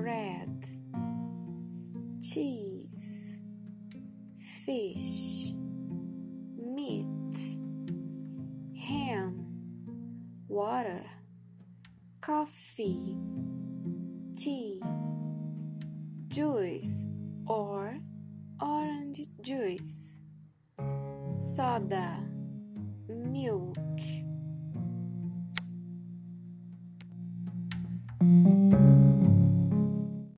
bread, cheese, fish, meat, ham, water, coffee, tea, juice or orange juice, soda, milk.